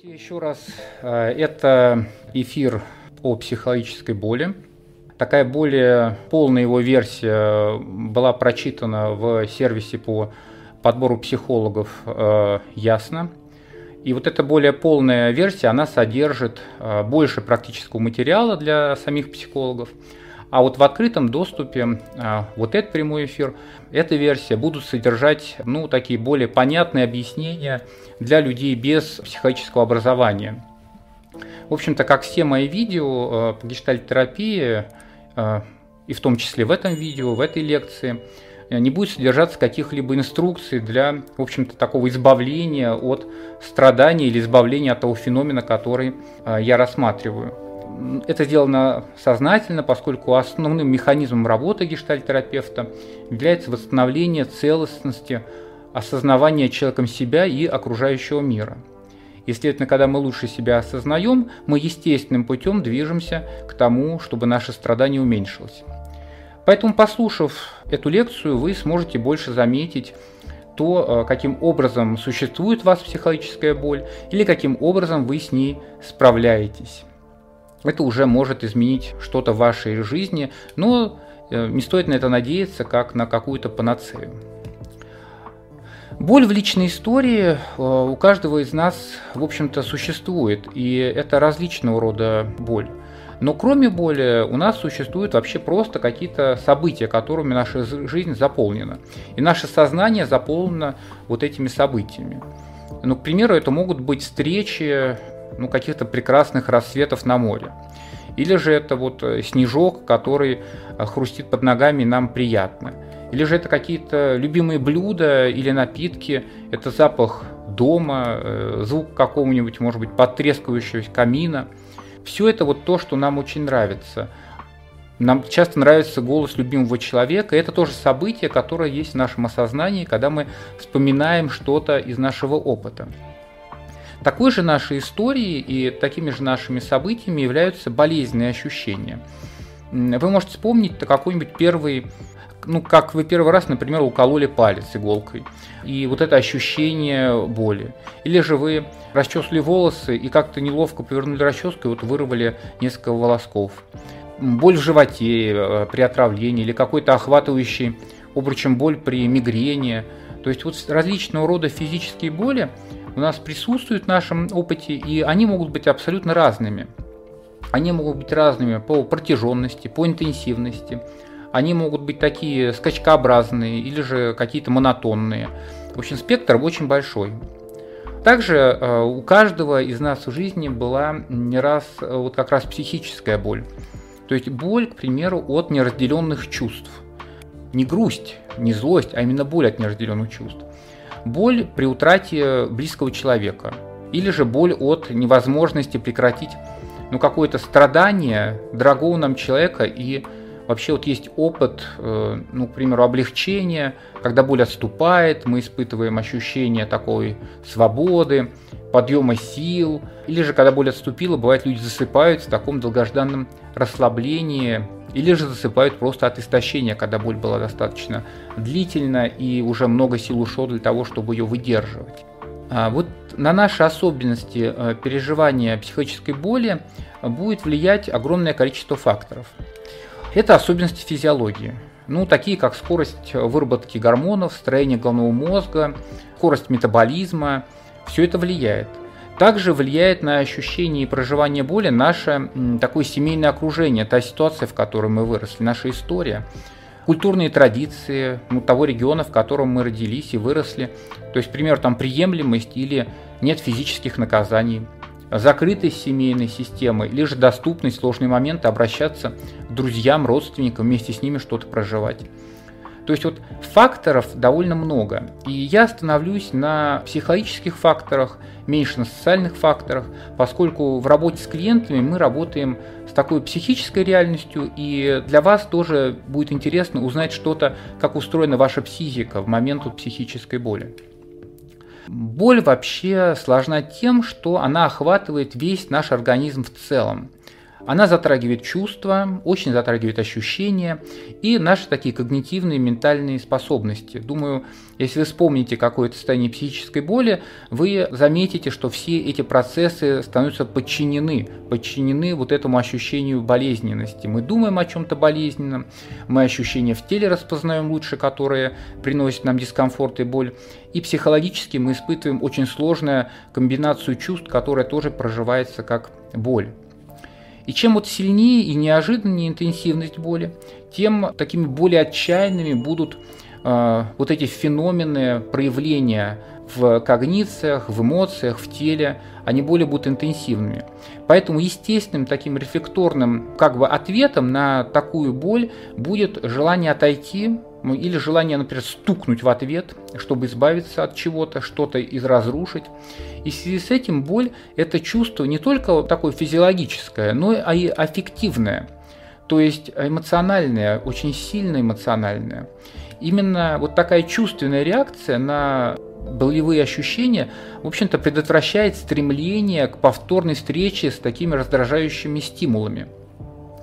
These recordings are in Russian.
Здравствуйте еще раз. Э, это эфир о психологической боли. Такая более полная его версия была прочитана в сервисе по подбору психологов э, «Ясно». И вот эта более полная версия, она содержит э, больше практического материала для самих психологов. А вот в открытом доступе вот этот прямой эфир, эта версия будут содержать ну, такие более понятные объяснения для людей без психологического образования. В общем-то, как все мои видео э, по гештальт-терапии, э, и в том числе в этом видео, в этой лекции, э, не будет содержаться каких-либо инструкций для, в общем-то, такого избавления от страдания или избавления от того феномена, который я рассматриваю. Это сделано сознательно, поскольку основным механизмом работы гештальтерапевта является восстановление целостности осознавание человеком себя и окружающего мира. Следовательно, когда мы лучше себя осознаем, мы естественным путем движемся к тому, чтобы наше страдание уменьшилось. Поэтому, послушав эту лекцию, вы сможете больше заметить то, э, каким образом существует у вас психологическая боль или каким образом вы с ней справляетесь. Это уже может изменить что-то в вашей жизни, но э, не стоит на это надеяться как на какую-то панацею. Боль в личной истории э, у каждого из нас, в общем-то, существует, и это различного рода боль. Но кроме боли у нас существуют вообще просто какие-то события, которыми наша жизнь заполнена. И наше сознание заполнено вот этими событиями. Ну, к примеру, это могут быть встречи ну, каких-то прекрасных рассветов на море. Или же это вот э, снежок, который э, хрустит под ногами, и нам приятно. Или же это какие-то любимые блюда или напитки, это запах дома, э, звук какого-нибудь, может быть, потрескивающегося камина. Все это вот то, что нам очень нравится. Нам часто нравится голос любимого человека. И это тоже событие, которое есть в нашем осознании, когда мы вспоминаем что-то из нашего опыта. Такой же нашей историей и такими же нашими событиями являются болезненные ощущения. Вы можете вспомнить какой-нибудь первый ну, как вы первый раз, например, укололи палец иголкой, и вот это ощущение боли. Или же вы расчесали волосы и как-то неловко повернули расческу и вот вырвали несколько волосков. Боль в животе э, при отравлении или какой-то охватывающий обручем боль при мигрени. То есть вот различного рода физические боли у нас присутствуют в нашем опыте, и они могут быть абсолютно разными. Они могут быть разными по протяженности, по интенсивности, они могут быть такие скачкообразные или же какие-то монотонные. В общем, спектр очень большой. Также э, у каждого из нас в жизни была не раз э, вот как раз психическая боль. То есть боль, к примеру, от неразделенных чувств. Не грусть, не злость, а именно боль от неразделенных чувств. Боль при утрате близкого человека. Или же боль от невозможности прекратить ну, какое-то страдание дорогого нам человека и Вообще вот есть опыт, э, ну, к примеру, облегчения, когда боль отступает, мы испытываем ощущение такой свободы, подъема сил, или же когда боль отступила, бывает люди засыпают в таком долгожданном расслаблении, или же засыпают просто от истощения, когда боль была достаточно длительна и уже много сил ушло для того, чтобы ее выдерживать. А вот на наши особенности э, переживания психической боли будет влиять огромное количество факторов. Это особенности физиологии. Ну, такие как скорость выработки гормонов, строение головного мозга, скорость метаболизма. Все это влияет. Также влияет на ощущение и проживание боли наше такое семейное окружение, та ситуация, в которой мы выросли, наша история, культурные традиции ну, того региона, в котором мы родились и выросли. То есть, например, там приемлемость или нет физических наказаний – закрытость семейной системы, же доступность в сложные моменты обращаться к друзьям, родственникам, вместе с ними что-то проживать. То есть вот факторов довольно много. И я остановлюсь на психологических факторах, меньше на социальных факторах, поскольку в работе с клиентами мы работаем с такой психической реальностью, и для вас тоже будет интересно узнать что-то, как устроена ваша психика в момент психической боли. Боль вообще сложна тем, что она охватывает весь наш организм в целом. Она затрагивает чувства, очень затрагивает ощущения и наши такие когнитивные, ментальные способности. Думаю, если вы вспомните какое-то состояние психической боли, вы заметите, что все эти процессы становятся подчинены, подчинены вот этому ощущению болезненности. Мы думаем о чем-то болезненном, мы ощущения в теле распознаем лучше, которые приносят нам дискомфорт и боль. И психологически мы испытываем очень сложную комбинацию чувств, которая тоже проживается как боль. И чем вот сильнее и неожиданнее интенсивность боли, тем такими более отчаянными будут э, вот эти феномены проявления в когнициях, в эмоциях, в теле, они более будут интенсивными. Поэтому естественным таким рефлекторным как бы ответом на такую боль будет желание отойти, или желание, например, стукнуть в ответ, чтобы избавиться от чего-то, что-то из разрушить. И в связи с этим боль – это чувство не только такое физиологическое, но и аффективное, то есть эмоциональное, очень сильно эмоциональное. Именно вот такая чувственная реакция на болевые ощущения, в общем-то, предотвращает стремление к повторной встрече с такими раздражающими стимулами –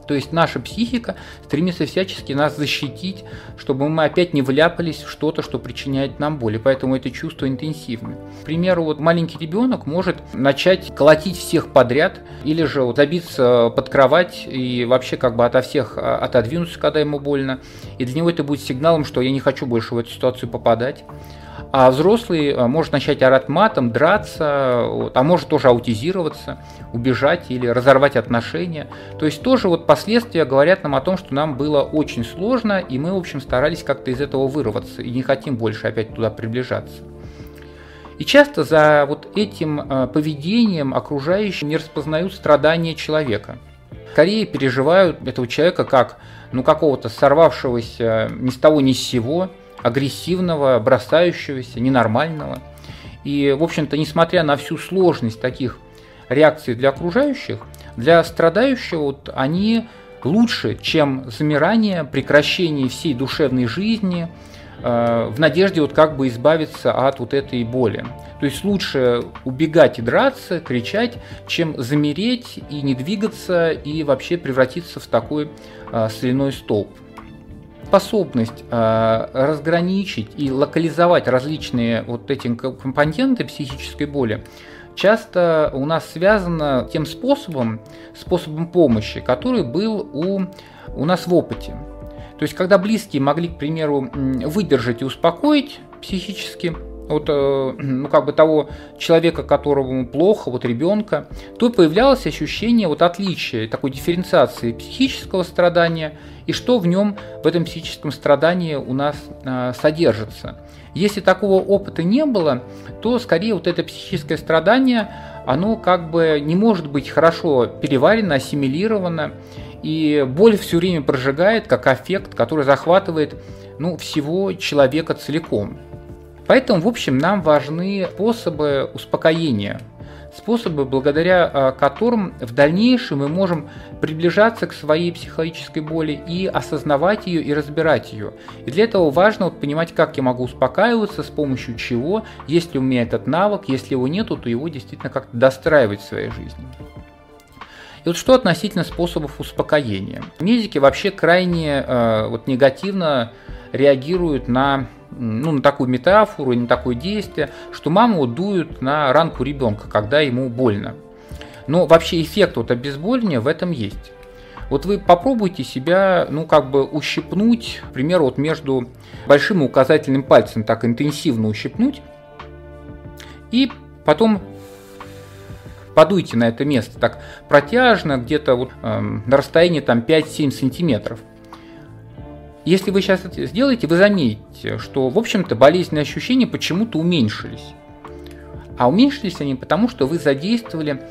то есть наша психика стремится всячески нас защитить, чтобы мы опять не вляпались в что-то, что причиняет нам боль. И поэтому это чувство интенсивно. К примеру, вот маленький ребенок может начать колотить всех подряд, или же вот забиться под кровать и вообще как бы ото всех а, отодвинуться, когда ему больно. И для него это будет сигналом, что я не хочу больше в эту ситуацию попадать. А взрослый э, может начать орать матом, драться, вот, а может тоже аутизироваться, убежать или разорвать отношения. То есть тоже вот последствия говорят нам о том, что нам было очень сложно, и мы, в общем, старались как-то из этого вырваться и не хотим больше опять туда приближаться. И часто за вот этим э, поведением окружающие не распознают страдания человека. Скорее переживают этого человека как ну, какого-то сорвавшегося ни с того ни с сего, агрессивного, бросающегося, ненормального. И, в общем-то, несмотря на всю сложность таких реакций для окружающих, для страдающего вот, они лучше, чем замирание, прекращение всей душевной жизни, э, в надежде вот как бы избавиться от вот этой боли. То есть лучше убегать и драться, кричать, чем замереть и не двигаться и вообще превратиться в такой э, соляной столб способность э, разграничить и локализовать различные вот эти компоненты психической боли часто у нас связана тем способом, способом помощи, который был у, у нас в опыте. То есть, когда близкие могли, к примеру, выдержать и успокоить психически вот, э, ну, как бы того человека, которому плохо, вот ребенка, то появлялось ощущение вот отличия, такой дифференциации психического страдания и что в нем, в этом психическом страдании у нас э, содержится. Если такого опыта не было, то скорее вот это психическое страдание, оно как бы не может быть хорошо переварено, ассимилировано, и боль все время прожигает как аффект, который захватывает ну, всего человека целиком. Поэтому, в общем, нам важны способы успокоения, способы, благодаря а, которым в дальнейшем мы можем приближаться к своей психологической боли и осознавать ее и разбирать ее. И для этого важно вот понимать, как я могу успокаиваться, с помощью чего, если у меня этот навык, если его нету, то его действительно как-то достраивать в своей жизни. И вот что относительно способов успокоения. Медики вообще крайне э, вот, негативно реагируют на ну, на такую метафору, на такое действие, что маму дуют на ранку ребенка, когда ему больно. Но вообще эффект от обезболивания в этом есть. Вот вы попробуйте себя, ну, как бы ущипнуть, к примеру, вот между большим и указательным пальцем так интенсивно ущипнуть, и потом подуйте на это место так протяжно, где-то вот, э, на расстоянии там 5-7 сантиметров. Если вы сейчас это сделаете, вы заметите, что, в общем-то, болезненные ощущения почему-то уменьшились. А уменьшились они потому, что вы задействовали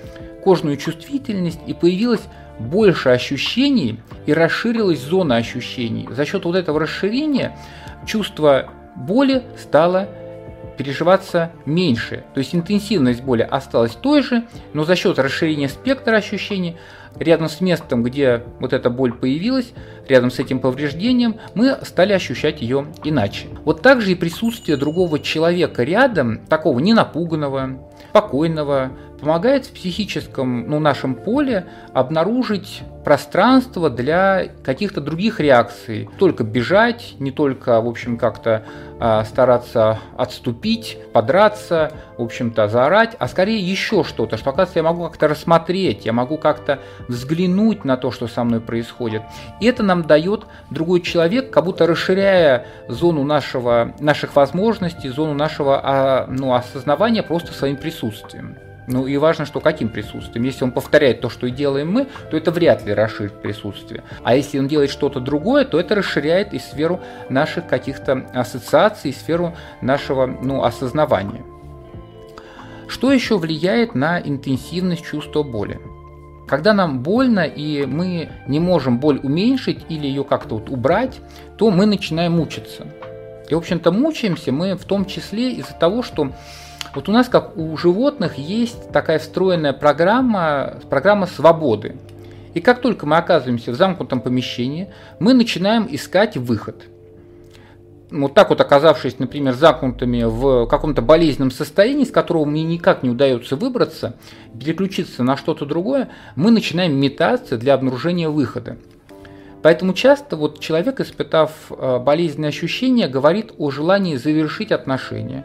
кожную чувствительность и появилось больше ощущений и расширилась зона ощущений. За счет вот этого расширения чувство боли стало переживаться меньше. То есть интенсивность боли осталась той же, но за счет расширения спектра ощущений рядом с местом, где вот эта боль появилась, рядом с этим повреждением, мы стали ощущать ее иначе. Вот также и присутствие другого человека рядом, такого ненапуганного, спокойного, помогает в психическом, ну, нашем поле обнаружить пространство для каких-то других реакций. Не только бежать, не только, в общем, как-то э, стараться отступить, подраться, в общем-то, заорать, а скорее еще что-то, что, оказывается, я могу как-то рассмотреть, я могу как-то взглянуть на то, что со мной происходит. И это нам дает другой человек, как будто расширяя зону нашего, наших возможностей, зону нашего а, ну, осознавания просто своим присутствием. Ну и важно, что каким присутствием. Если он повторяет то, что и делаем мы, то это вряд ли расширит присутствие. А если он делает что-то другое, то это расширяет и сферу наших каких-то ассоциаций, и сферу нашего ну, осознавания. Что еще влияет на интенсивность чувства боли? Когда нам больно и мы не можем боль уменьшить или ее как-то вот убрать, то мы начинаем мучиться. И, в общем-то, мучаемся мы в том числе из-за того, что вот у нас, как у животных, есть такая встроенная программа, программа свободы. И как только мы оказываемся в замкнутом помещении, мы начинаем искать выход. Вот так вот оказавшись, например, замкнутыми в каком-то болезненном состоянии, из которого мне никак не удается выбраться, переключиться на что-то другое, мы начинаем метаться для обнаружения выхода. Поэтому часто вот человек, испытав э, болезненные ощущения, говорит о желании завершить отношения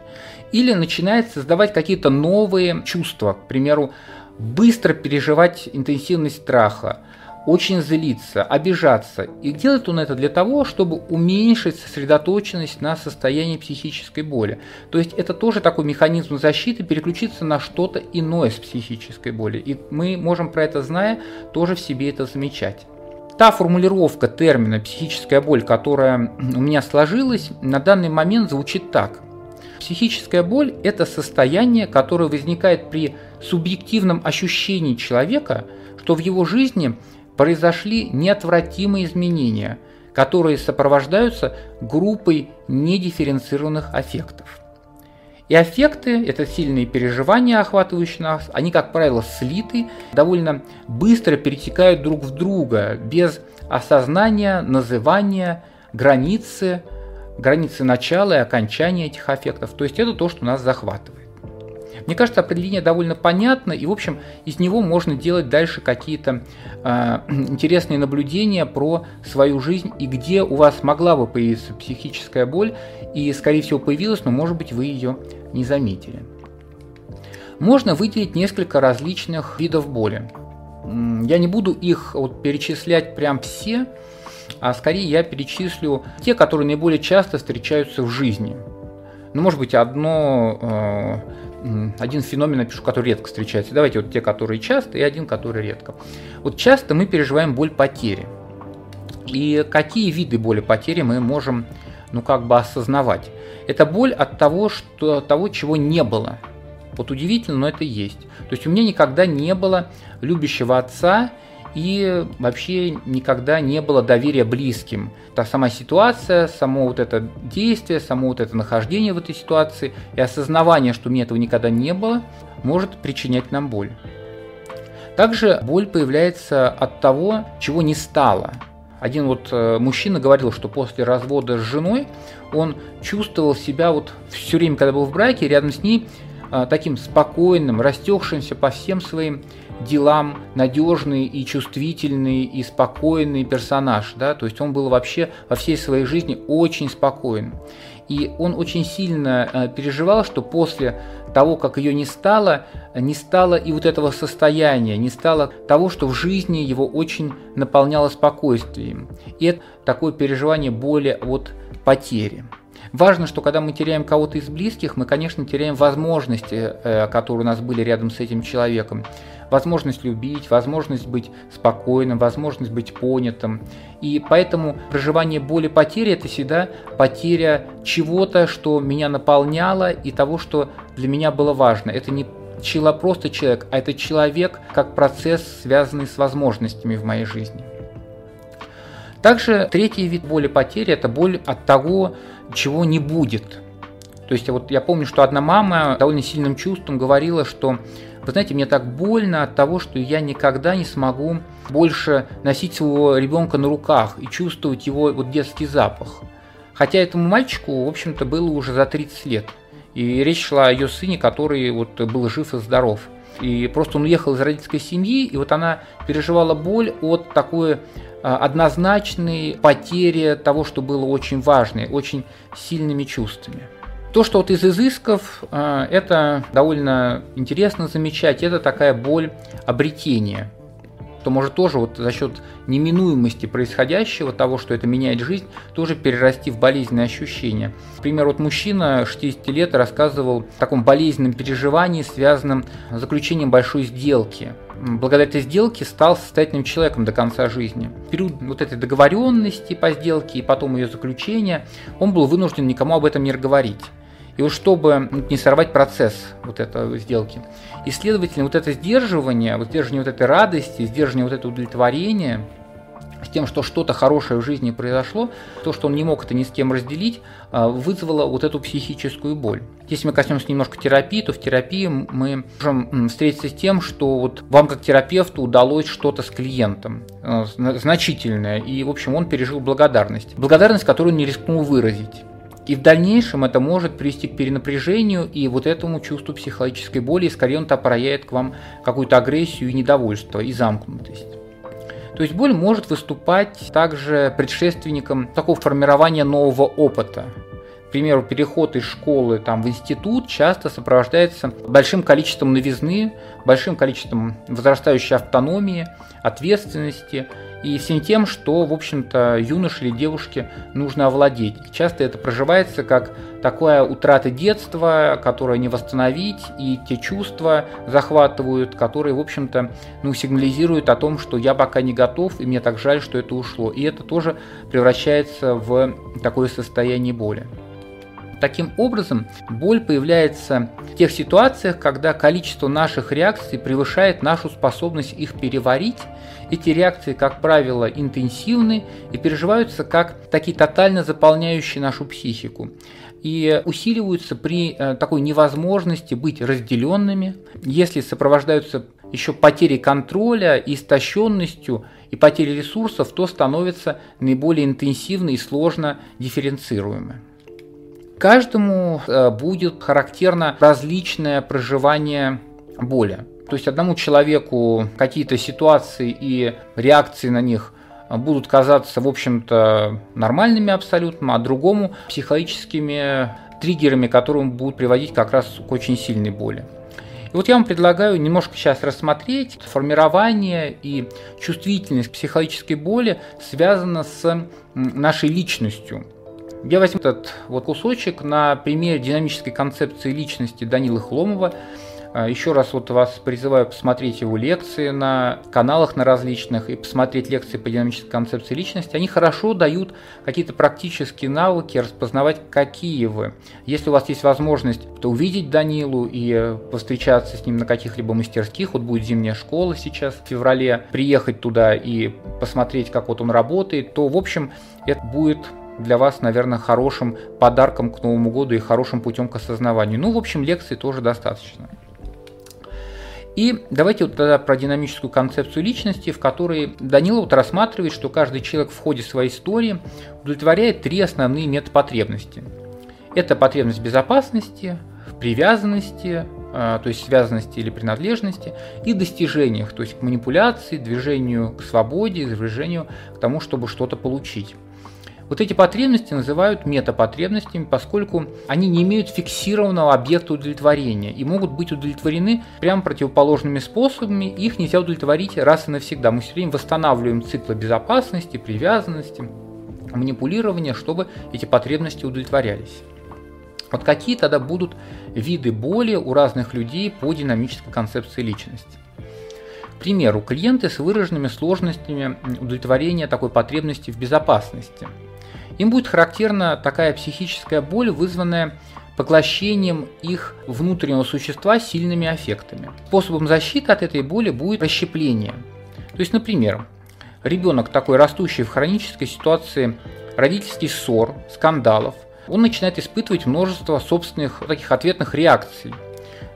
или начинает создавать какие-то новые чувства, к примеру, быстро переживать интенсивность страха, очень злиться, обижаться. И делает он это для того, чтобы уменьшить сосредоточенность на состоянии психической боли. То есть это тоже такой механизм защиты, переключиться на что-то иное с психической боли. И мы можем про это, зная, тоже в себе это замечать. Та формулировка термина «психическая боль», которая у меня сложилась, на данный момент звучит так – Психическая боль – это состояние, которое возникает при субъективном ощущении человека, что в его жизни произошли неотвратимые изменения, которые сопровождаются группой недифференцированных аффектов. И аффекты – это сильные переживания, охватывающие нас, они, как правило, слиты, довольно быстро перетекают друг в друга, без осознания, называния, границы, границы начала и окончания этих аффектов. То есть это то, что нас захватывает. Мне кажется, определение довольно понятно, и, в общем, из него можно делать дальше какие-то э, интересные наблюдения про свою жизнь и где у вас могла бы появиться психическая боль, и, скорее всего, появилась, но, может быть, вы ее не заметили. Можно выделить несколько различных видов боли. Я не буду их вот перечислять прям все, а скорее я перечислю те, которые наиболее часто встречаются в жизни. Ну, может быть, одно, э, один феномен напишу, который редко встречается. Давайте вот те, которые часто, и один, который редко. Вот часто мы переживаем боль потери. И какие виды боли потери мы можем, ну, как бы осознавать? Это боль от того, что, того, чего не было. Вот удивительно, но это есть. То есть у меня никогда не было любящего отца, и вообще никогда не было доверия близким. Та сама ситуация, само вот это действие, само вот это нахождение в этой ситуации и осознавание, что меня этого никогда не было, может причинять нам боль. Также боль появляется от того, чего не стало. Один вот э, мужчина говорил, что после развода с женой он чувствовал себя вот все время, когда был в браке, рядом с ней э, таким спокойным, растекшимся по всем своим делам надежный и чувствительный и спокойный персонаж, да, то есть он был вообще во всей своей жизни очень спокоен. И он очень сильно э, переживал, что после того, как ее не стало, не стало и вот этого состояния, не стало того, что в жизни его очень наполняло спокойствием. И это такое переживание боли от потери. Важно, что когда мы теряем кого-то из близких, мы, конечно, теряем возможности, э, которые у нас были рядом с этим человеком возможность любить, возможность быть спокойным, возможность быть понятым. И поэтому проживание боли потери – это всегда потеря чего-то, что меня наполняло и того, что для меня было важно. Это не человек, просто человек, а это человек как процесс, связанный с возможностями в моей жизни. Также третий вид боли потери – это боль от того, чего не будет. То есть вот я помню, что одна мама довольно сильным чувством говорила, что вы знаете, мне так больно от того, что я никогда не смогу больше носить своего ребенка на руках и чувствовать его вот детский запах. Хотя этому мальчику, в общем-то, было уже за 30 лет. И речь шла о ее сыне, который вот был жив и здоров. И просто он уехал из родительской семьи, и вот она переживала боль от такой а, однозначной потери того, что было очень важной, очень сильными чувствами. То, что вот из изысков, а, это довольно интересно замечать, это такая боль обретения – то может тоже вот за счет неминуемости происходящего, того, что это меняет жизнь, тоже перерасти в болезненные ощущения. Например, вот мужчина 60 лет рассказывал о таком болезненном переживании, связанном с заключением большой сделки. Благодаря этой сделке стал состоятельным человеком до конца жизни. В период вот этой договоренности по сделке и потом ее заключения он был вынужден никому об этом не говорить. И вот чтобы не сорвать процесс вот этой сделки. И, следовательно, вот это сдерживание, вот сдерживание вот этой радости, сдерживание вот это удовлетворение с тем, что что-то хорошее в жизни произошло, то, что он не мог это ни с кем разделить, а, вызвало вот эту психическую боль. Если мы коснемся немножко терапии, то в терапии мы можем встретиться с тем, что вот вам как терапевту удалось что-то с клиентом а, значительное, и, в общем, он пережил благодарность. Благодарность, которую он не рискнул выразить. И в дальнейшем это может привести к перенапряжению и вот этому чувству психологической боли, и скорее он-то проявит к вам какую-то агрессию и недовольство, и замкнутость. То есть боль может выступать также предшественником такого формирования нового опыта. Примеру, переход из школы там, в институт часто сопровождается большим количеством новизны, большим количеством возрастающей автономии, ответственности и всем тем, что, в общем-то, юноше или девушке нужно овладеть. Часто это проживается как такая утрата детства, которое не восстановить, и те чувства захватывают, которые, в общем-то, ну, сигнализируют о том, что я пока не готов, и мне так жаль, что это ушло. И это тоже превращается в такое состояние боли. Таким образом, боль появляется в тех ситуациях, когда количество наших реакций превышает нашу способность их переварить. Эти реакции, как правило, интенсивны и переживаются как такие тотально заполняющие нашу психику и усиливаются при э, такой невозможности быть разделенными, если сопровождаются еще потерей контроля, истощенностью и потерей ресурсов, то становятся наиболее интенсивны и сложно дифференцируемы. Каждому э, будет характерно различное проживание боли. То есть одному человеку какие-то ситуации и реакции на них будут казаться, в общем-то, нормальными абсолютно, а другому психологическими триггерами, которые будут приводить как раз к очень сильной боли. И вот я вам предлагаю немножко сейчас рассмотреть формирование и чувствительность психологической боли связано с нашей личностью. Я возьму этот вот кусочек на примере динамической концепции личности Данила Хломова. А, Еще раз вот вас призываю посмотреть его лекции на каналах на различных и посмотреть лекции по динамической концепции личности. Они хорошо дают какие-то практические навыки распознавать, какие вы. Если у вас есть возможность то увидеть Данилу и повстречаться с ним на каких-либо мастерских, вот будет зимняя школа сейчас в феврале, приехать туда и посмотреть, как вот он работает, то, в общем, это будет для вас, наверное, хорошим подарком к Новому году и хорошим путем к осознаванию. Ну, в общем, лекций тоже достаточно. И давайте вот тогда про динамическую концепцию личности, в которой Данила вот рассматривает, что каждый человек в ходе своей истории удовлетворяет три основные метапотребности. Это потребность безопасности, привязанности, а, то есть связанности или принадлежности, и достижениях, то есть к манипуляции, движению к свободе, движению к тому, чтобы что-то получить. Вот эти потребности называют метапотребностями, поскольку они не имеют фиксированного объекта удовлетворения и могут быть удовлетворены прямо противоположными способами, их нельзя удовлетворить раз и навсегда. Мы все время восстанавливаем циклы безопасности, привязанности, манипулирования, чтобы эти потребности удовлетворялись. Вот какие тогда будут виды боли у разных людей по динамической концепции личности? К примеру, клиенты с выраженными сложностями удовлетворения такой потребности в безопасности – им будет характерна такая психическая боль, вызванная поглощением их внутреннего существа сильными аффектами. Способом защиты от этой боли будет расщепление. То есть, например, ребенок такой растущий в хронической ситуации родительских ссор, скандалов, он начинает испытывать множество собственных таких ответных реакций.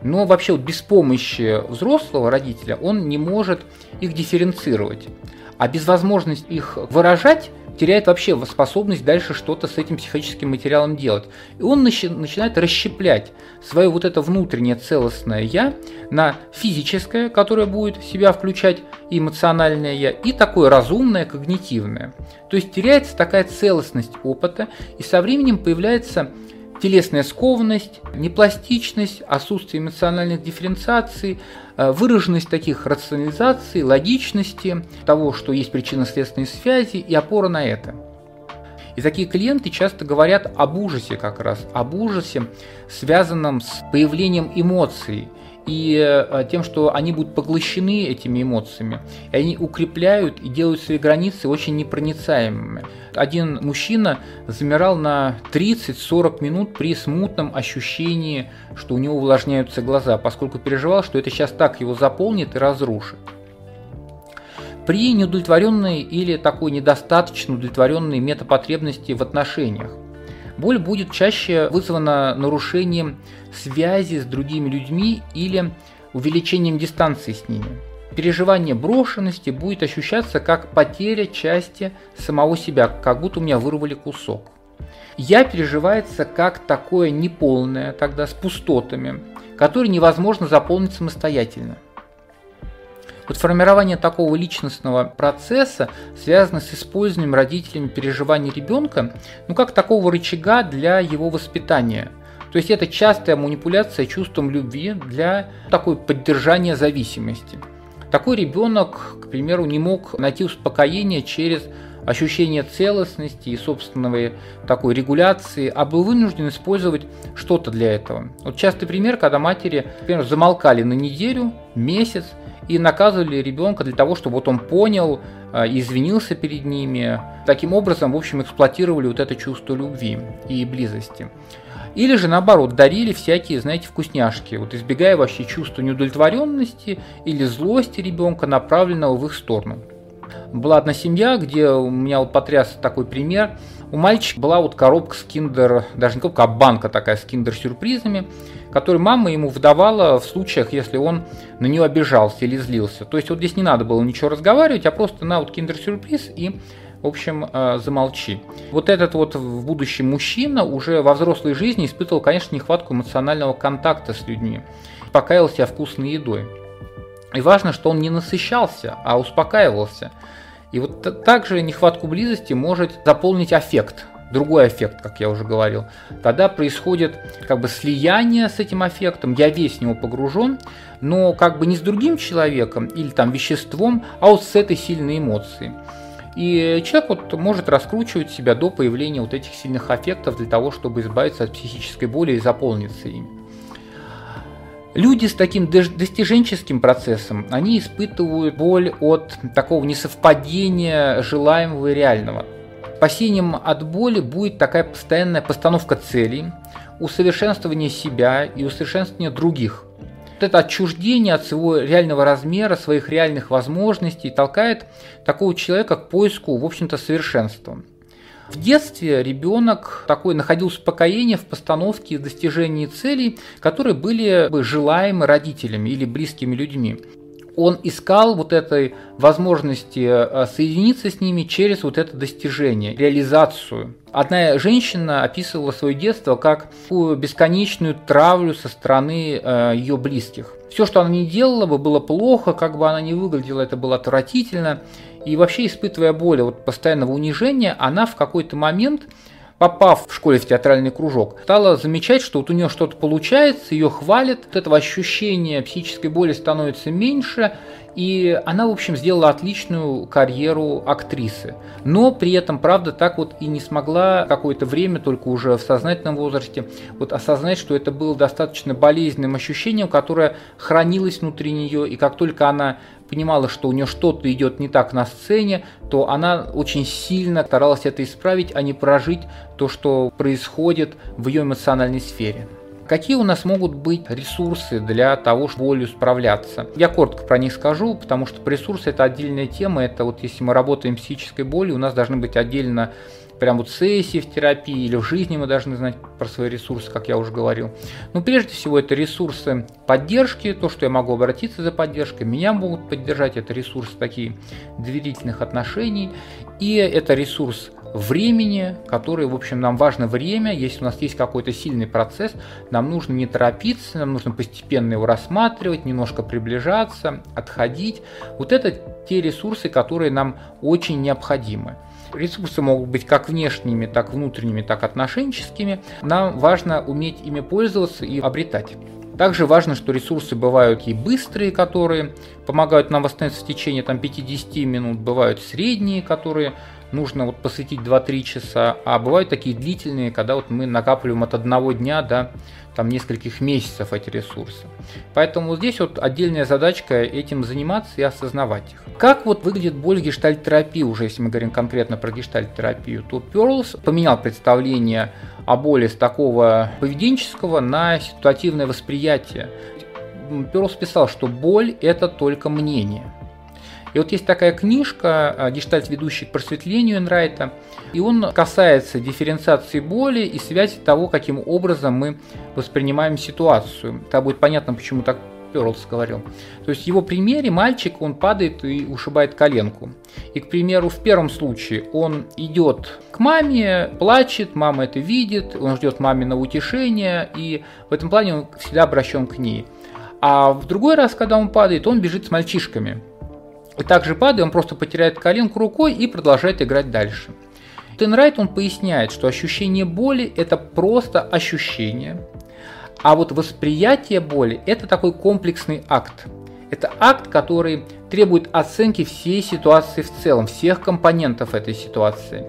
но вообще вот без помощи взрослого родителя он не может их дифференцировать. А без возможности их выражать теряет вообще способность дальше что-то с этим психическим материалом делать. И он начи- начинает расщеплять свое вот это внутреннее целостное «я» на физическое, которое будет в себя включать эмоциональное «я», и такое разумное, когнитивное. То есть теряется такая целостность опыта, и со временем появляется телесная скованность, непластичность, отсутствие эмоциональных дифференциаций, э, выраженность таких рационализаций, логичности, того, что есть причинно-следственные связи и опора на это. И такие клиенты часто говорят об ужасе как раз, об ужасе, связанном с появлением эмоций – и э, тем, что они будут поглощены этими эмоциями, и они укрепляют и делают свои границы очень непроницаемыми. Один мужчина замирал на 30-40 минут при смутном ощущении, что у него увлажняются глаза, поскольку переживал, что это сейчас так его заполнит и разрушит. При неудовлетворенной или такой недостаточно удовлетворенной метапотребности в отношениях боль будет чаще вызвана нарушением связи с другими людьми или увеличением дистанции с ними. Переживание брошенности будет ощущаться как потеря части самого себя, как будто у меня вырвали кусок. Я переживается как такое неполное, тогда с пустотами, которые невозможно заполнить самостоятельно. Вот формирование такого личностного процесса связано с использованием родителями переживаний ребенка, ну как такого рычага для его воспитания – то есть это частая манипуляция чувством любви для такой поддержания зависимости. Такой ребенок, к примеру, не мог найти успокоение через ощущение целостности и собственной такой регуляции, а был вынужден использовать что-то для этого. Вот частый пример, когда матери, например, замолкали на неделю, месяц и наказывали ребенка для того, чтобы вот он понял, а, извинился перед ними. Таким образом, в общем, эксплуатировали вот это чувство любви и близости. Или же наоборот, дарили всякие, знаете, вкусняшки, вот избегая вообще чувства неудовлетворенности или злости ребенка, направленного в их сторону. Была одна семья, где у меня вот потряс такой пример. У мальчика была вот коробка с киндер, даже не коробка, а банка такая с киндер-сюрпризами, которую мама ему выдавала в случаях, если он на нее обижался или злился. То есть вот здесь не надо было ничего разговаривать, а просто на вот киндер-сюрприз и в общем, э, замолчи. Вот этот вот в будущем мужчина уже во взрослой жизни испытывал, конечно, нехватку эмоционального контакта с людьми, покаялся себя вкусной едой. И важно, что он не насыщался, а успокаивался. И вот также нехватку близости может заполнить аффект, другой эффект, как я уже говорил. Тогда происходит как бы слияние с этим эффектом, я весь в него погружен, но как бы не с другим человеком или там веществом, а вот с этой сильной эмоцией. И человек вот может раскручивать себя до появления вот этих сильных аффектов для того, чтобы избавиться от психической боли и заполниться ими. Люди с таким достиженческим процессом, они испытывают боль от такого несовпадения желаемого и реального. Спасением от боли будет такая постоянная постановка целей, усовершенствование себя и усовершенствование других. Вот это отчуждение от своего реального размера, своих реальных возможностей толкает такого человека к поиску, в общем-то, совершенства. В детстве ребенок такой находил успокоение в постановке и достижении целей, которые были бы желаемы родителями или близкими людьми он искал вот этой возможности э, соединиться с ними через вот это достижение, реализацию. Одна женщина описывала свое детство как бесконечную травлю со стороны э, ее близких. Все, что она не делала бы, было плохо, как бы она ни выглядела, это было отвратительно. И вообще, испытывая боль от постоянного унижения, она в какой-то момент попав в школе в театральный кружок, стала замечать, что вот у нее что-то получается, ее хвалят, от этого ощущения психической боли становится меньше, и она, в общем, сделала отличную карьеру актрисы. Но при этом, правда, так вот и не смогла какое-то время, только уже в сознательном возрасте, вот осознать, что это было достаточно болезненным ощущением, которое хранилось внутри нее, и как только она понимала, что у нее что-то идет не так на сцене, то она очень сильно старалась это исправить, а не прожить то, что происходит в ее эмоциональной сфере. Какие у нас могут быть ресурсы для того, чтобы болью справляться? Я коротко про них скажу, потому что ресурсы это отдельная тема. Это вот если мы работаем с психической болью, у нас должны быть отдельно прям вот сессии в терапии или в жизни мы должны знать про свои ресурсы, как я уже говорил. Но прежде всего это ресурсы поддержки, то, что я могу обратиться за поддержкой, меня могут поддержать, это ресурсы такие доверительных отношений, и это ресурс времени, который, в общем, нам важно время, если у нас есть какой-то сильный процесс, нам нужно не торопиться, нам нужно постепенно его рассматривать, немножко приближаться, отходить. Вот это те ресурсы, которые нам очень необходимы. Ресурсы могут быть как внешними, так внутренними, так отношенческими. Нам важно уметь ими пользоваться и обретать. Также важно, что ресурсы бывают и быстрые, которые помогают нам восстановиться в течение там, 50 минут, бывают средние, которые нужно вот посвятить 2-3 часа, а бывают такие длительные, когда вот мы накапливаем от одного дня до там, нескольких месяцев эти ресурсы. Поэтому вот здесь вот отдельная задачка этим заниматься и осознавать их. Как вот выглядит боль гештальт-терапии, уже если мы говорим конкретно про гештальт-терапию, то Перлс поменял представление о боли с такого поведенческого на ситуативное восприятие. Перлс писал, что боль – это только мнение – и вот есть такая книжка а, «Гештальт, ведущий к просветлению» Энрайта, и он касается дифференциации боли и связи того, каким образом мы воспринимаем ситуацию. Это будет понятно, почему так Перлс говорил. То есть в его примере мальчик, он падает и ушибает коленку. И, к примеру, в первом случае он идет к маме, плачет, мама это видит, он ждет маминого утешения, и в этом плане он всегда обращен к ней. А в другой раз, когда он падает, он бежит с мальчишками – и также падая, он просто потеряет коленку рукой и продолжает играть дальше. Тенрайт он поясняет, что ощущение боли – это просто ощущение, а вот восприятие боли – это такой комплексный акт. Это акт, который требует оценки всей ситуации в целом, всех компонентов этой ситуации.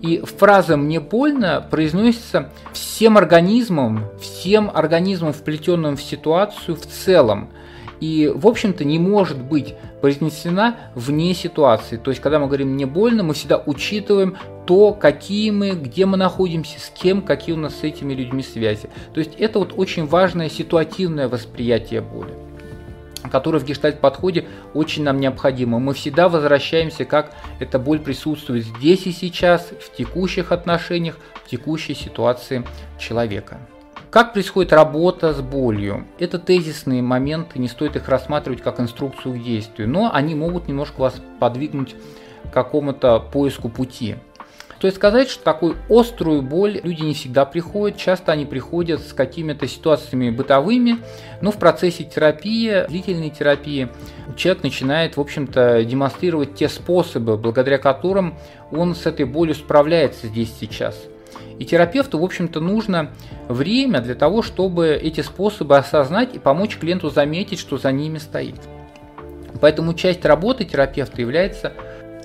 И фраза «мне больно» произносится всем организмом, всем организмом, вплетенным в ситуацию в целом. И, в общем-то, не может быть произнесена вне ситуации. То есть, когда мы говорим «мне больно», мы всегда учитываем то, какие мы, где мы находимся, с кем, какие у нас с этими людьми связи. То есть, это вот очень важное ситуативное восприятие боли которое в гештальт-подходе очень нам необходимо. Мы всегда возвращаемся, как эта боль присутствует здесь и сейчас, в текущих отношениях, в текущей ситуации человека. Как происходит работа с болью? Это тезисные моменты, не стоит их рассматривать как инструкцию к действию, но они могут немножко вас подвигнуть к какому-то поиску пути. То есть сказать, что такую острую боль люди не всегда приходят, часто они приходят с какими-то ситуациями бытовыми, но в процессе терапии, длительной терапии, человек начинает, в общем-то, демонстрировать те способы, благодаря которым он с этой болью справляется здесь сейчас – и терапевту, в общем-то, нужно время для того, чтобы эти способы осознать и помочь клиенту заметить, что за ними стоит. Поэтому часть работы терапевта является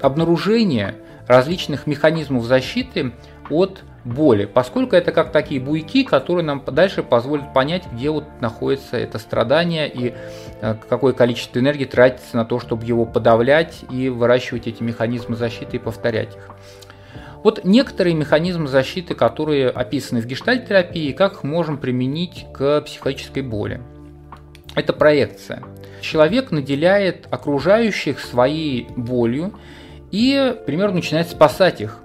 обнаружение различных механизмов защиты от боли, поскольку это как такие буйки, которые нам дальше позволят понять, где вот находится это страдание и э, какое количество энергии тратится на то, чтобы его подавлять и выращивать эти механизмы защиты и повторять их. Вот некоторые механизмы защиты, которые описаны в гештальт-терапии, как их можем применить к психологической боли. Это проекция. Человек наделяет окружающих своей болью и, примерно, начинает спасать их.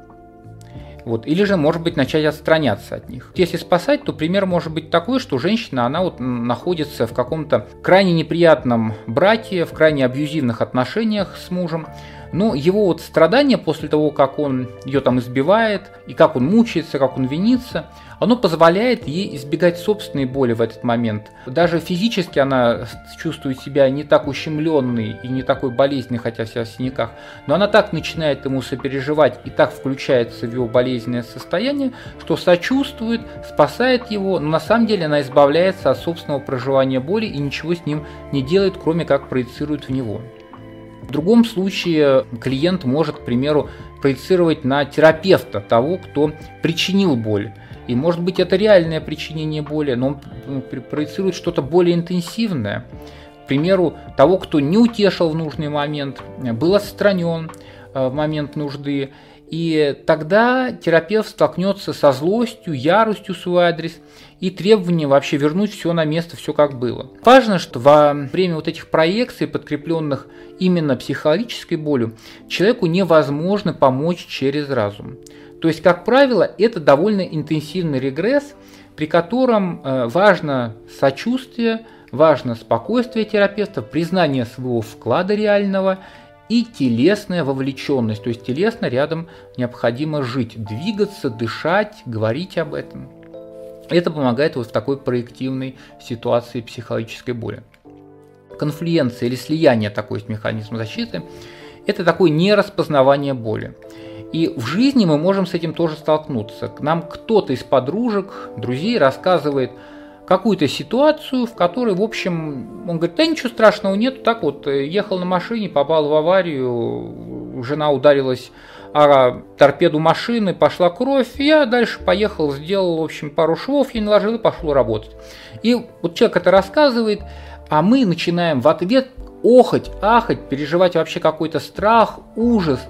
Вот. Или же, может быть, начать отстраняться от них. Если спасать, то пример может быть такой, что женщина, она вот находится в каком-то крайне неприятном браке, в крайне абьюзивных отношениях с мужем, но его вот страдание после того, как он ее там избивает, и как он мучается, как он винится, оно позволяет ей избегать собственной боли в этот момент. Даже физически она чувствует себя не так ущемленной и не такой болезненной, хотя вся в синяках, но она так начинает ему сопереживать и так включается в его болезненное состояние, что сочувствует, спасает его, но на самом деле она избавляется от собственного проживания боли и ничего с ним не делает, кроме как проецирует в него. В другом случае клиент может, к примеру, проецировать на терапевта того, кто причинил боль. И может быть это реальное причинение боли, но он проецирует что-то более интенсивное. К примеру, того, кто не утешил в нужный момент, был отстранен э, в момент нужды. И тогда терапевт столкнется со злостью, яростью в свой адрес и требованием вообще вернуть все на место, все как было. Важно, что во время вот этих проекций, подкрепленных именно психологической болью, человеку невозможно помочь через разум. То есть, как правило, это довольно интенсивный регресс, при котором э, важно сочувствие, важно спокойствие терапевта, признание своего вклада реального и телесная вовлеченность. То есть телесно рядом необходимо жить, двигаться, дышать, говорить об этом. Это помогает вот в такой проективной ситуации психологической боли. Конфлюенция или слияние такой механизм защиты – это такое нераспознавание боли. И в жизни мы можем с этим тоже столкнуться. К нам кто-то из подружек, друзей рассказывает какую-то ситуацию, в которой, в общем, он говорит, да ничего страшного нет, так вот, э, ехал на машине, попал в аварию, жена ударилась о торпеду машины, пошла кровь, я дальше поехал, сделал, в общем, пару швов, я наложил и пошел работать. И вот человек это рассказывает, а мы начинаем в ответ охать, ахать, переживать вообще какой-то страх, ужас.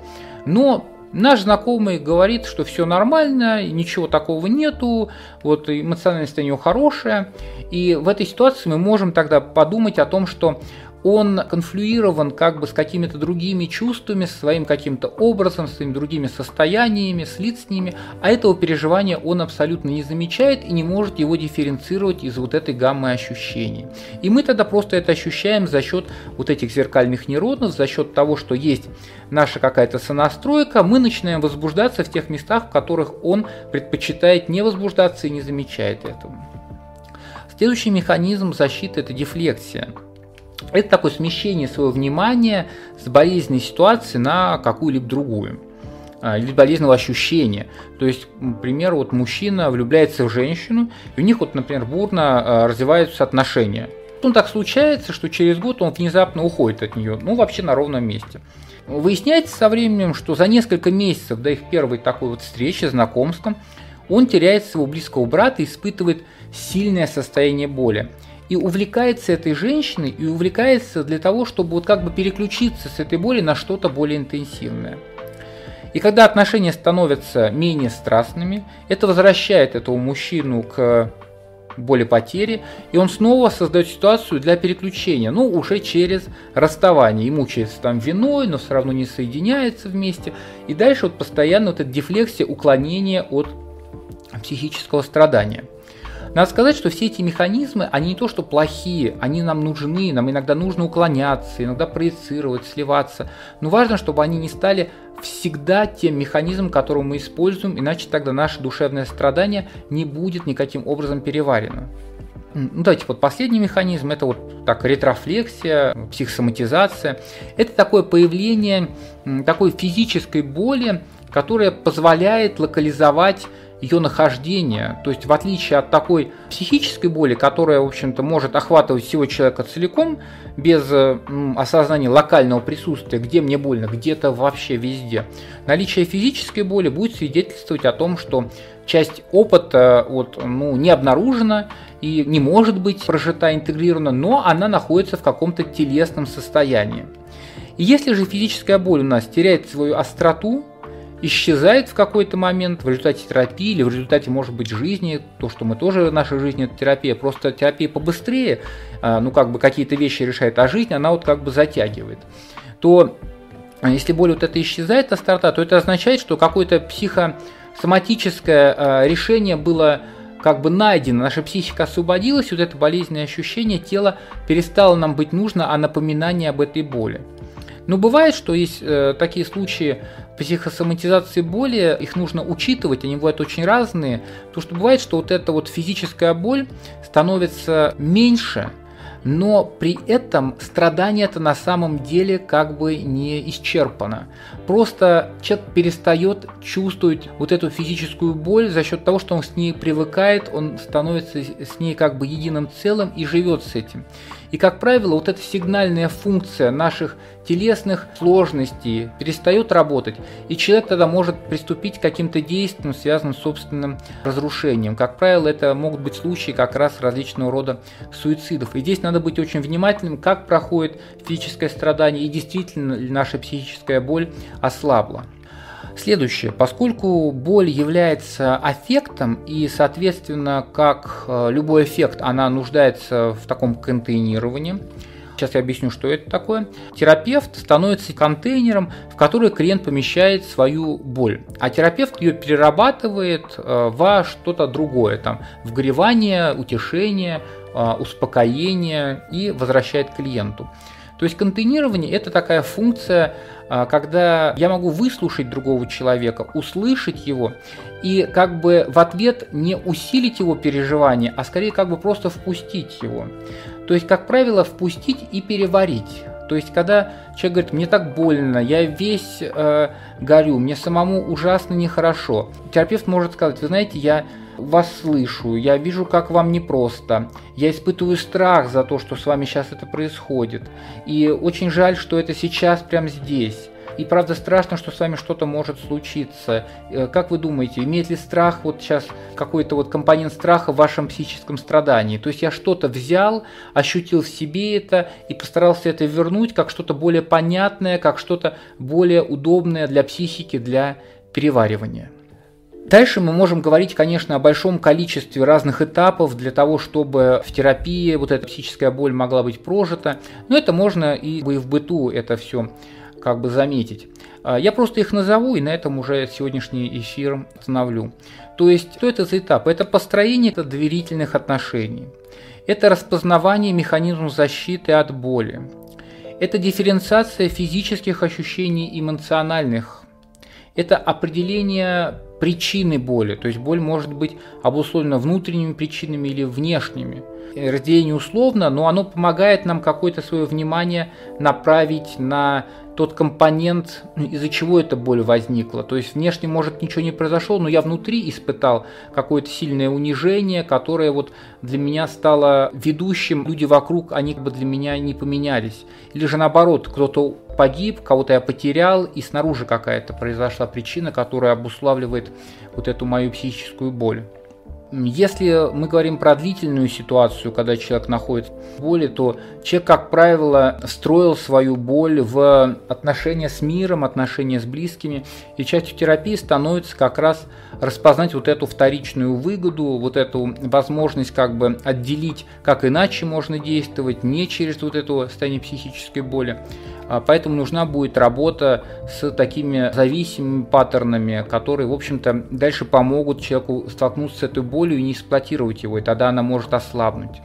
Но Наш знакомый говорит, что все нормально, ничего такого нету, вот эмоциональное состояние хорошее. И в этой ситуации мы можем тогда подумать о том, что он конфлюирован как бы с какими-то другими чувствами, с своим каким-то образом, с своими другими состояниями, слит с ними, а этого переживания он абсолютно не замечает и не может его дифференцировать из вот этой гаммы ощущений. И мы тогда просто это ощущаем за счет вот этих зеркальных нейронов, за счет того, что есть наша какая-то сонастройка, мы начинаем возбуждаться в тех местах, в которых он предпочитает не возбуждаться и не замечает этого. Следующий механизм защиты – это дефлексия – это такое смещение своего внимания с болезненной ситуации на какую-либо другую а, или болезненного ощущения. То есть, например, вот мужчина влюбляется в женщину, и у них вот, например, бурно а, развиваются отношения. Потом так случается, что через год он внезапно уходит от нее, ну вообще на ровном месте. Выясняется со временем, что за несколько месяцев до их первой такой вот встречи, знакомства, он теряет своего близкого брата и испытывает сильное состояние боли и увлекается этой женщиной, и увлекается для того, чтобы вот как бы переключиться с этой боли на что-то более интенсивное. И когда отношения становятся менее страстными, это возвращает этого мужчину к боли потери, и он снова создает ситуацию для переключения, ну, уже через расставание. И мучается там виной, но все равно не соединяется вместе. И дальше вот постоянно вот эта дефлексия, уклонение от психического страдания – надо сказать, что все эти механизмы, они не то что плохие, они нам нужны, нам иногда нужно уклоняться, иногда проецировать, сливаться. Но важно, чтобы они не стали всегда тем механизмом, который мы используем, иначе тогда наше душевное страдание не будет никаким образом переварено. Ну, давайте вот последний механизм, это вот так ретрофлексия, психосоматизация. Это такое появление такой физической боли, которая позволяет локализовать ее нахождение. То есть в отличие от такой психической боли, которая, в общем-то, может охватывать всего человека целиком, без э, осознания локального присутствия, где мне больно, где-то вообще везде, наличие физической боли будет свидетельствовать о том, что часть опыта вот, ну, не обнаружена и не может быть прожита, интегрирована, но она находится в каком-то телесном состоянии. И если же физическая боль у нас теряет свою остроту, исчезает в какой-то момент в результате терапии или в результате, может быть, жизни, то, что мы тоже, наша жизнь это терапия, просто терапия побыстрее, а, ну, как бы какие-то вещи решает, а жизнь, она вот как бы затягивает, то а, если боль вот это исчезает от старта, то это означает, что какое-то психосоматическое а, решение было как бы найдено, наша психика освободилась, вот это болезненное ощущение, тело перестало нам быть нужно, а напоминание об этой боли. Но бывает, что есть э, такие случаи психосоматизации боли, их нужно учитывать, они бывают очень разные, потому что бывает, что вот эта вот физическая боль становится меньше, но при этом страдание это на самом деле как бы не исчерпано. Просто человек перестает чувствовать вот эту физическую боль за счет того, что он с ней привыкает, он становится с ней как бы единым целым и живет с этим. И, как правило, вот эта сигнальная функция наших телесных сложностей перестает работать, и человек тогда может приступить к каким-то действиям, связанным с собственным разрушением. Как правило, это могут быть случаи как раз различного рода суицидов. И здесь надо быть очень внимательным, как проходит физическое страдание, и действительно ли наша психическая боль ослабла. Следующее. Поскольку боль является аффектом и, соответственно, как э, любой эффект, она нуждается в таком контейнировании, Сейчас я объясню, что это такое. Терапевт становится контейнером, в который клиент помещает свою боль. А терапевт ее перерабатывает э, во что-то другое. Там, вгревание, утешение, э, успокоение и возвращает клиенту. То есть контейнирование – это такая функция, э, когда я могу выслушать другого человека, услышать его и как бы в ответ не усилить его переживания, а скорее как бы просто впустить его. То есть, как правило, впустить и переварить. То есть, когда человек говорит, мне так больно, я весь э, горю, мне самому ужасно нехорошо, терапевт может сказать, вы знаете, я вас слышу, я вижу, как вам непросто, я испытываю страх за то, что с вами сейчас это происходит, и очень жаль, что это сейчас прямо здесь. И правда страшно, что с вами что-то может случиться. Э, как вы думаете, имеет ли страх вот сейчас какой-то вот компонент страха в вашем психическом страдании? То есть я что-то взял, ощутил в себе это и постарался это вернуть как что-то более понятное, как что-то более удобное для психики, для переваривания. Дальше мы можем говорить, конечно, о большом количестве разных этапов для того, чтобы в терапии вот эта психическая боль могла быть прожита. Но это можно и в быту это все как бы заметить. А, я просто их назову и на этом уже сегодняшний эфир остановлю. То есть, что это за этап? Это построение доверительных отношений. Это распознавание механизмов защиты от боли. Это дифференциация физических ощущений и эмоциональных. Это определение причины боли. То есть боль может быть обусловлена внутренними причинами или внешними. Разделение условно, но оно помогает нам какое-то свое внимание направить на тот компонент, ну, из-за чего эта боль возникла. То есть внешне, может, ничего не произошло, но я внутри испытал какое-то сильное унижение, которое вот для меня стало ведущим. Люди вокруг, они как бы для меня не поменялись. Или же наоборот, кто-то погиб, кого-то я потерял, и снаружи какая-то произошла причина, которая обуславливает вот эту мою психическую боль. Если мы говорим про длительную ситуацию, когда человек находится в боли, то человек, как правило, строил свою боль в отношения с миром, отношения с близкими, и частью терапии становится как раз распознать вот эту вторичную выгоду, вот эту возможность как бы отделить, как иначе можно действовать, не через вот это состояние психической боли, а Поэтому нужна будет работа с такими зависимыми паттернами, которые, в общем-то, дальше помогут человеку столкнуться с этой болью и не эксплуатировать его, и тогда она может ослабнуть.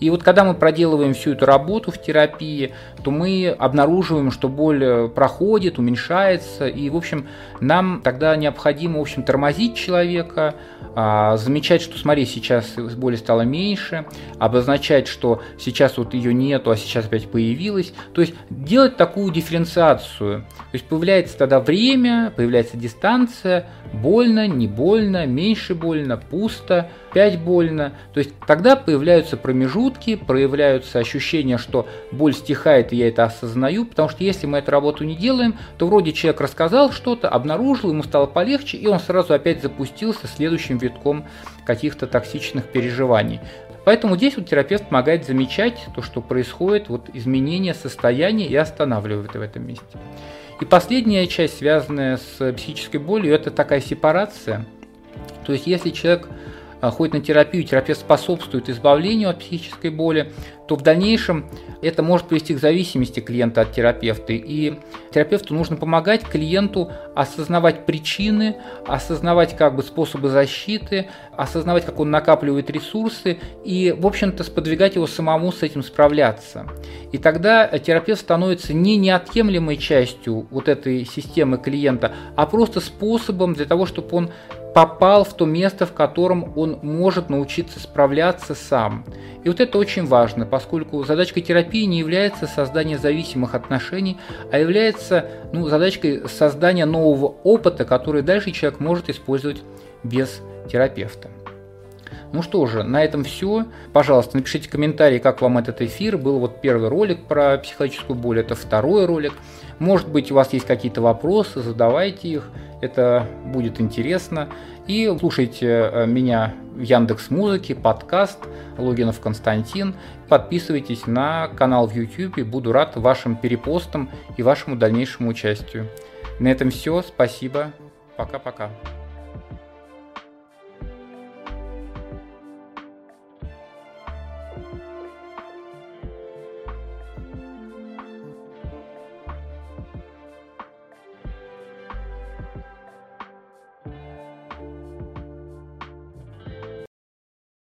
И вот когда мы проделываем всю эту работу в терапии, то мы обнаруживаем, что боль э, проходит, уменьшается, и, в общем, нам тогда необходимо, в общем, тормозить человека, а, замечать, что, смотри, сейчас боли стало меньше, обозначать, что сейчас вот ее нету, а сейчас опять появилась. То есть делать такую дифференциацию. То есть появляется тогда время, появляется дистанция, больно, не больно, меньше больно, пусто, опять больно. То есть тогда появляются промежутки, проявляются ощущения, что боль стихает, и я это осознаю, потому что если мы эту работу не делаем, то вроде человек рассказал что-то, обнаружил, ему стало полегче, и он сразу опять запустился следующим витком каких-то токсичных переживаний. Поэтому здесь вот терапевт помогает замечать то, что происходит, вот изменение состояния и останавливает в этом месте. И последняя часть, связанная с психической болью, это такая сепарация. То есть если человек ходит на терапию, терапевт способствует избавлению от психической боли, то в дальнейшем это может привести к зависимости клиента от терапевта. И терапевту нужно помогать клиенту осознавать причины, осознавать как бы способы защиты, осознавать, как он накапливает ресурсы и, в общем-то, сподвигать его самому с этим справляться. И тогда терапевт становится не неотъемлемой частью вот этой системы клиента, а просто способом для того, чтобы он попал в то место, в котором он может научиться справляться сам. И вот это очень важно, поскольку задачкой терапии не является создание зависимых отношений, а является ну, задачкой создания нового опыта, который дальше человек может использовать без терапевта. Ну что же, на этом все. Пожалуйста, напишите комментарии, как вам этот эфир. Был вот первый ролик про психологическую боль, это второй ролик. Может быть, у вас есть какие-то вопросы, задавайте их это будет интересно. И слушайте э, меня в Яндекс Музыке, подкаст Логинов Константин. Подписывайтесь на канал в YouTube. Буду рад вашим перепостам и вашему дальнейшему участию. На этом все. Спасибо. Пока-пока.